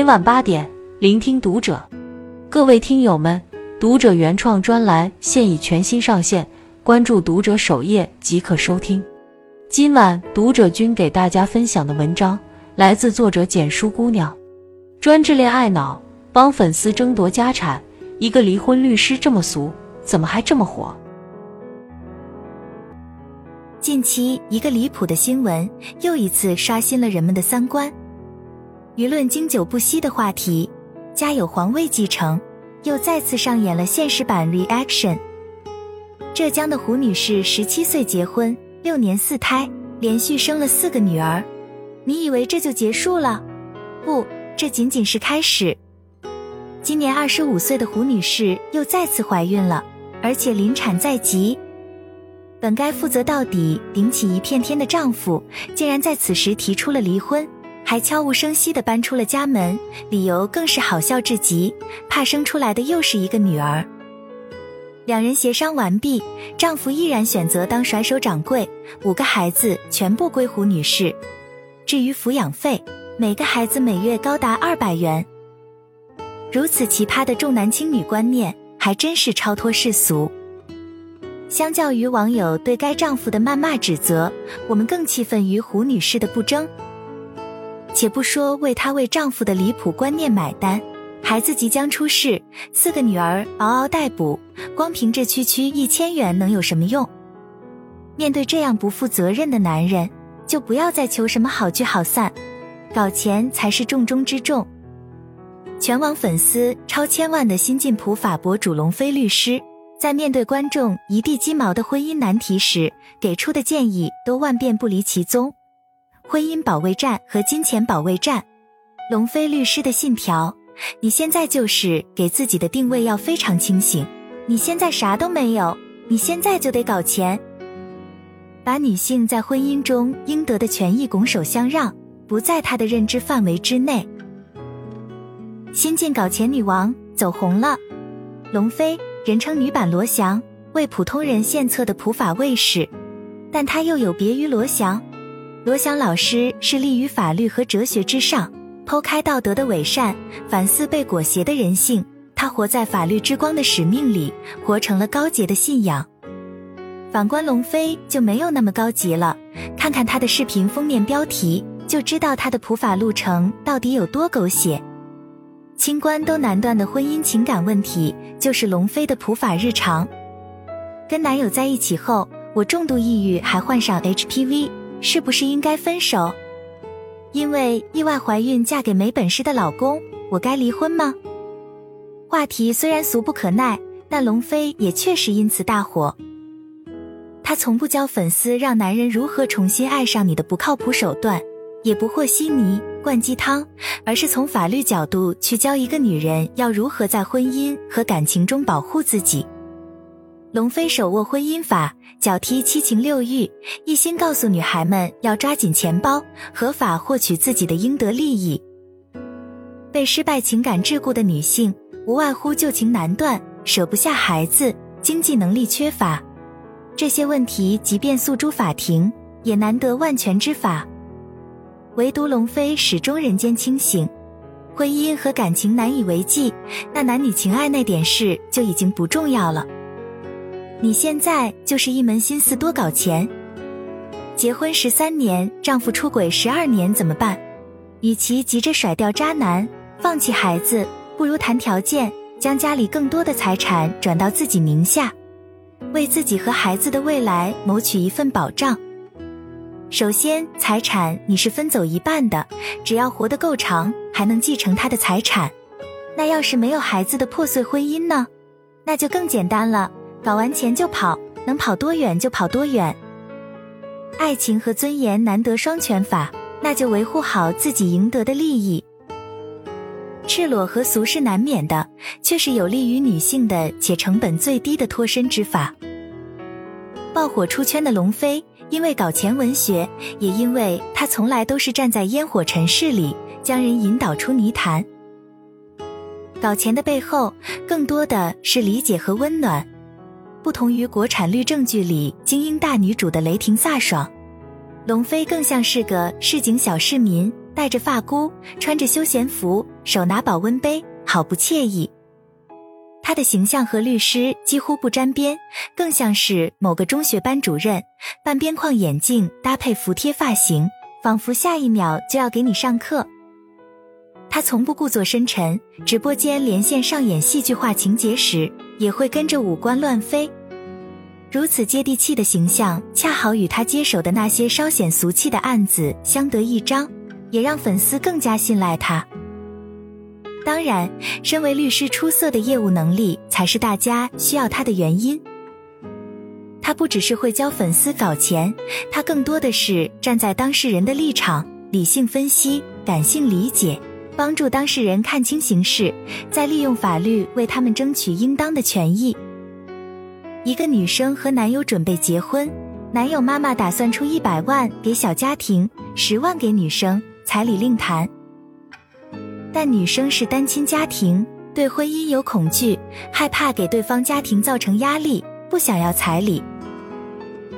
每晚八点，聆听读者。各位听友们，读者原创专栏现已全新上线，关注读者首页即可收听。今晚读者君给大家分享的文章来自作者简书姑娘，专治恋爱脑，帮粉丝争夺家产。一个离婚律师这么俗，怎么还这么火？近期一个离谱的新闻又一次刷新了人们的三观，舆论经久不息的话题“家有皇位继承”又再次上演了现实版 reaction。浙江的胡女士十七岁结婚，六年四胎，连续生了四个女儿。你以为这就结束了？不，这仅仅是开始。今年二十五岁的胡女士又再次怀孕了，而且临产在即。本该负责到底、顶起一片天的丈夫，竟然在此时提出了离婚，还悄无声息地搬出了家门，理由更是好笑至极，怕生出来的又是一个女儿。两人协商完毕，丈夫毅然选择当甩手掌柜，五个孩子全部归胡女士。至于抚养费，每个孩子每月高达二百元。如此奇葩的重男轻女观念，还真是超脱世俗。相较于网友对该丈夫的谩骂指责，我们更气愤于胡女士的不争。且不说为她为丈夫的离谱观念买单，孩子即将出世，四个女儿嗷嗷待哺，光凭这区区一千元能有什么用？面对这样不负责任的男人，就不要再求什么好聚好散，搞钱才是重中之重。全网粉丝超千万的新晋普法博主龙飞律师，在面对观众一地鸡毛的婚姻难题时，给出的建议都万变不离其宗：婚姻保卫战和金钱保卫战。龙飞律师的信条：你现在就是给自己的定位要非常清醒。你现在啥都没有，你现在就得搞钱，把女性在婚姻中应得的权益拱手相让，不在她的认知范围之内。新晋搞钱女王走红了，龙飞人称女版罗翔，为普通人献策的普法卫士，但她又有别于罗翔。罗翔老师是立于法律和哲学之上，剖开道德的伪善，反思被裹挟的人性。他活在法律之光的使命里，活成了高洁的信仰。反观龙飞就没有那么高级了，看看他的视频封面标题，就知道他的普法路程到底有多狗血。清官都难断的婚姻情感问题，就是龙飞的普法日常。跟男友在一起后，我重度抑郁，还患上 HPV，是不是应该分手？因为意外怀孕嫁给没本事的老公，我该离婚吗？话题虽然俗不可耐，但龙飞也确实因此大火。他从不教粉丝让男人如何重新爱上你的不靠谱手段，也不和稀泥。灌鸡汤，而是从法律角度去教一个女人要如何在婚姻和感情中保护自己。龙飞手握婚姻法，脚踢七情六欲，一心告诉女孩们要抓紧钱包，合法获取自己的应得利益。被失败情感桎梏的女性，无外乎旧情难断、舍不下孩子、经济能力缺乏，这些问题即便诉诸法庭，也难得万全之法。唯独龙飞始终人间清醒，婚姻和感情难以为继，那男女情爱那点事就已经不重要了。你现在就是一门心思多搞钱，结婚十三年，丈夫出轨十二年怎么办？与其急着甩掉渣男，放弃孩子，不如谈条件，将家里更多的财产转到自己名下，为自己和孩子的未来谋取一份保障。首先，财产你是分走一半的，只要活得够长，还能继承他的财产。那要是没有孩子的破碎婚姻呢？那就更简单了，搞完钱就跑，能跑多远就跑多远。爱情和尊严难得双全法，那就维护好自己赢得的利益。赤裸和俗是难免的，却是有利于女性的且成本最低的脱身之法。爆火出圈的龙飞。因为搞钱文学，也因为他从来都是站在烟火尘世里，将人引导出泥潭。搞钱的背后，更多的是理解和温暖。不同于国产律政剧里精英大女主的雷霆飒爽，龙飞更像是个市井小市民，戴着发箍，穿着休闲服，手拿保温杯，好不惬意。他的形象和律师几乎不沾边，更像是某个中学班主任，半边框眼镜搭配服帖发型，仿佛下一秒就要给你上课。他从不故作深沉，直播间连线上演戏剧化情节时，也会跟着五官乱飞。如此接地气的形象，恰好与他接手的那些稍显俗气的案子相得益彰，也让粉丝更加信赖他。当然，身为律师，出色的业务能力才是大家需要他的原因。他不只是会教粉丝搞钱，他更多的是站在当事人的立场，理性分析，感性理解，帮助当事人看清形势，再利用法律为他们争取应当的权益。一个女生和男友准备结婚，男友妈妈打算出一百万给小家庭，十万给女生，彩礼另谈。但女生是单亲家庭，对婚姻有恐惧，害怕给对方家庭造成压力，不想要彩礼。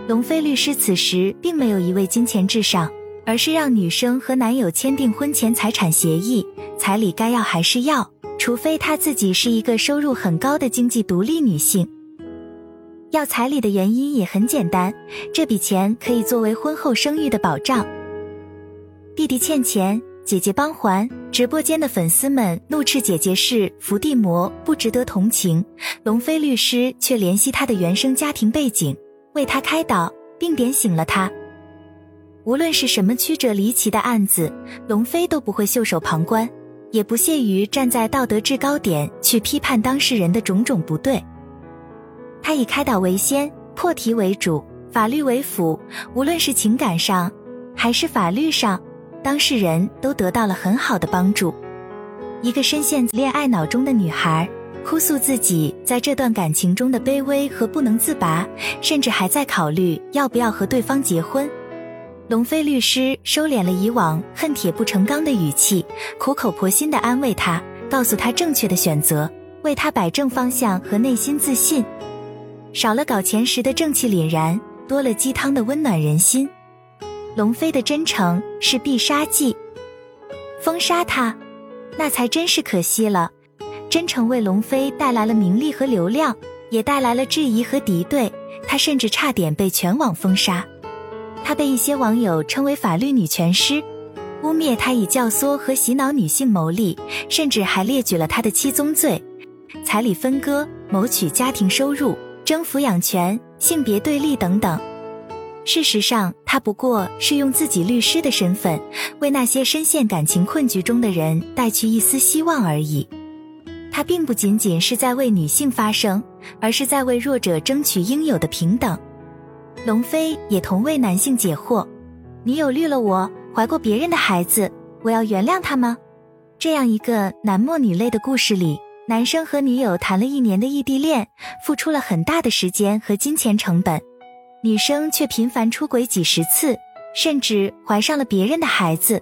龙飞律师此时并没有一味金钱至上，而是让女生和男友签订婚前财产协议，彩礼该要还是要，除非她自己是一个收入很高的经济独立女性。要彩礼的原因也很简单，这笔钱可以作为婚后生育的保障。弟弟欠钱。姐姐帮还，直播间的粉丝们怒斥姐姐是伏地魔，不值得同情。龙飞律师却联系他的原生家庭背景，为他开导，并点醒了他。无论是什么曲折离奇的案子，龙飞都不会袖手旁观，也不屑于站在道德制高点去批判当事人的种种不对。他以开导为先，破题为主，法律为辅。无论是情感上，还是法律上。当事人都得到了很好的帮助。一个深陷恋爱脑中的女孩哭诉自己在这段感情中的卑微和不能自拔，甚至还在考虑要不要和对方结婚。龙飞律师收敛了以往恨铁不成钢的语气，苦口婆心地安慰他，告诉他正确的选择，为他摆正方向和内心自信。少了搞钱时的正气凛然，多了鸡汤的温暖人心。龙飞的真诚是必杀技，封杀他，那才真是可惜了。真诚为龙飞带来了名利和流量，也带来了质疑和敌对，他甚至差点被全网封杀。他被一些网友称为法律女权师，污蔑他以教唆和洗脑女性牟利，甚至还列举了他的七宗罪：彩礼分割、谋取家庭收入、争抚养权、性别对立等等。事实上，他不过是用自己律师的身份，为那些深陷感情困局中的人带去一丝希望而已。他并不仅仅是在为女性发声，而是在为弱者争取应有的平等。龙飞也同为男性解惑：女友绿了我，怀过别人的孩子，我要原谅他吗？这样一个男默女泪的故事里，男生和女友谈了一年的异地恋，付出了很大的时间和金钱成本。女生却频繁出轨几十次，甚至怀上了别人的孩子。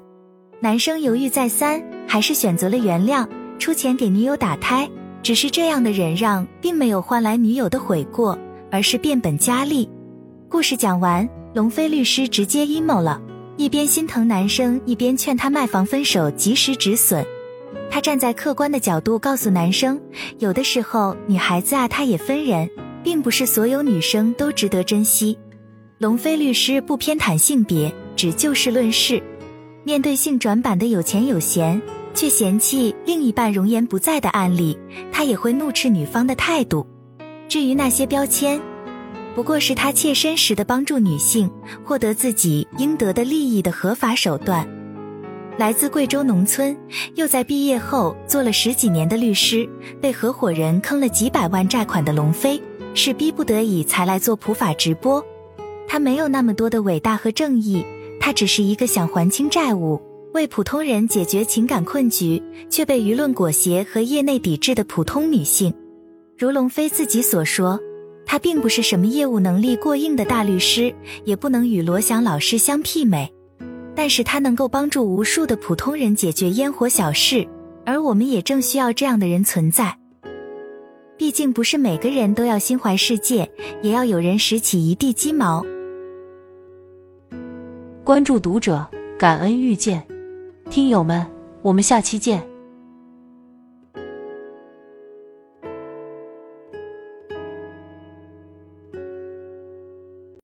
男生犹豫再三，还是选择了原谅，出钱给女友打胎。只是这样的忍让，并没有换来女友的悔过，而是变本加厉。故事讲完，龙飞律师直接 emo 了，一边心疼男生，一边劝他卖房分手，及时止损。他站在客观的角度告诉男生，有的时候女孩子啊，她也分人。并不是所有女生都值得珍惜。龙飞律师不偏袒性别，只就事论事。面对性转版的有钱有闲却嫌弃另一半容颜不在的案例，他也会怒斥女方的态度。至于那些标签，不过是他切身时的帮助女性获得自己应得的利益的合法手段。来自贵州农村，又在毕业后做了十几年的律师，被合伙人坑了几百万债款的龙飞。是逼不得已才来做普法直播，他没有那么多的伟大和正义，他只是一个想还清债务、为普通人解决情感困局，却被舆论裹挟和业内抵制的普通女性。如龙飞自己所说，他并不是什么业务能力过硬的大律师，也不能与罗翔老师相媲美，但是他能够帮助无数的普通人解决烟火小事，而我们也正需要这样的人存在。毕竟不是每个人都要心怀世界，也要有人拾起一地鸡毛。关注读者，感恩遇见，听友们，我们下期见。